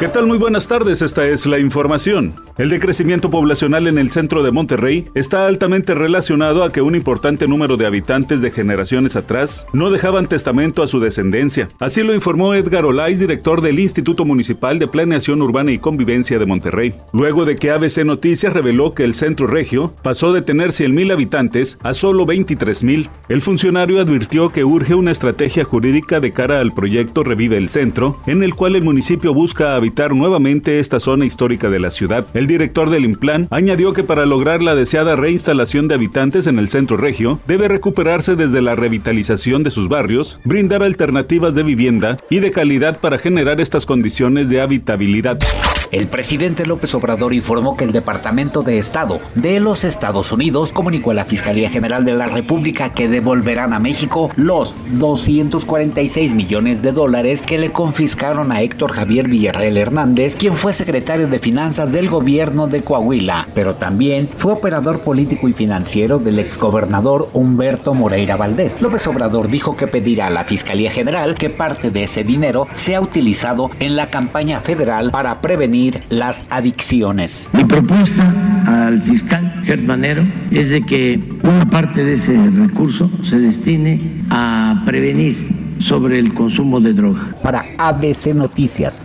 ¿Qué tal? Muy buenas tardes, esta es la información. El decrecimiento poblacional en el centro de Monterrey está altamente relacionado a que un importante número de habitantes de generaciones atrás no dejaban testamento a su descendencia. Así lo informó Edgar Olais, director del Instituto Municipal de Planeación Urbana y Convivencia de Monterrey, luego de que ABC Noticias reveló que el centro regio pasó de tener 100.000 habitantes a solo 23.000. El funcionario advirtió que urge una estrategia jurídica de cara al proyecto Revive el Centro, en el cual el municipio busca habitar nuevamente esta zona histórica de la ciudad. El director del Implan añadió que para lograr la deseada reinstalación de habitantes en el centro regio, debe recuperarse desde la revitalización de sus barrios, brindar alternativas de vivienda y de calidad para generar estas condiciones de habitabilidad. El presidente López Obrador informó que el Departamento de Estado de los Estados Unidos comunicó a la Fiscalía General de la República que devolverán a México los 246 millones de dólares que le confiscaron a Héctor Javier Villarreal Hernández, quien fue secretario de Finanzas del gobierno de Coahuila, pero también fue operador político y financiero del exgobernador Humberto Moreira Valdés. López Obrador dijo que pedirá a la Fiscalía General que parte de ese dinero sea utilizado en la campaña federal para prevenir las adicciones. Mi propuesta al fiscal Germanero es de que una parte de ese recurso se destine a prevenir sobre el consumo de droga. Para ABC Noticias.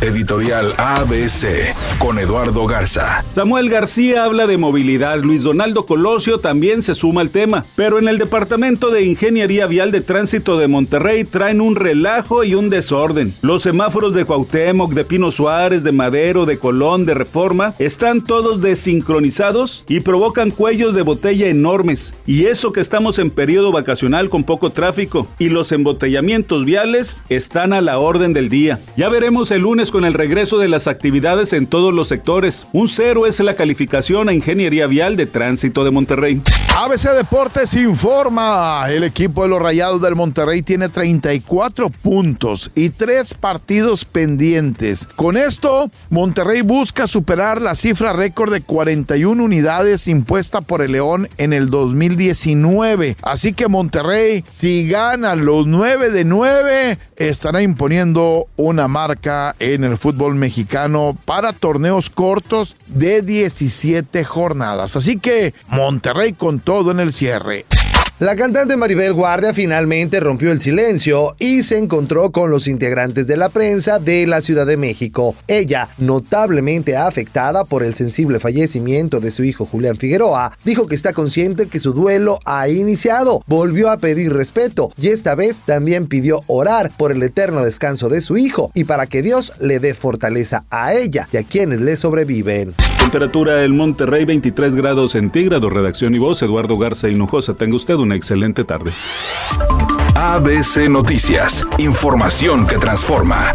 Editorial ABC con Eduardo Garza. Samuel García habla de movilidad. Luis Donaldo Colosio también se suma al tema. Pero en el Departamento de Ingeniería Vial de Tránsito de Monterrey traen un relajo y un desorden. Los semáforos de Cuauhtémoc, de Pino Suárez, de Madero, de Colón, de Reforma, están todos desincronizados y provocan cuellos de botella enormes. Y eso que estamos en periodo vacacional con poco tráfico. Y los embotellamientos viales están a la orden del día. Ya veremos el lunes con el regreso de las actividades en todos los sectores. Un cero es la calificación a Ingeniería Vial de Tránsito de Monterrey. ABC Deportes informa. El equipo de los Rayados del Monterrey tiene 34 puntos y tres partidos pendientes. Con esto, Monterrey busca superar la cifra récord de 41 unidades impuesta por el León en el 2019. Así que Monterrey, si gana los 9 de 9, estará imponiendo una marca en el fútbol mexicano para torneos cortos de 17 jornadas. Así que Monterrey con todo en el cierre. La cantante Maribel Guardia finalmente rompió el silencio y se encontró con los integrantes de la prensa de la Ciudad de México. Ella, notablemente afectada por el sensible fallecimiento de su hijo Julián Figueroa, dijo que está consciente que su duelo ha iniciado, volvió a pedir respeto y esta vez también pidió orar por el eterno descanso de su hijo y para que Dios le dé fortaleza a ella y a quienes le sobreviven. Temperatura en Monterrey 23 grados centígrados. Redacción y voz Eduardo Garza Hinojosa. Tenga usted una excelente tarde. ABC Noticias. Información que transforma.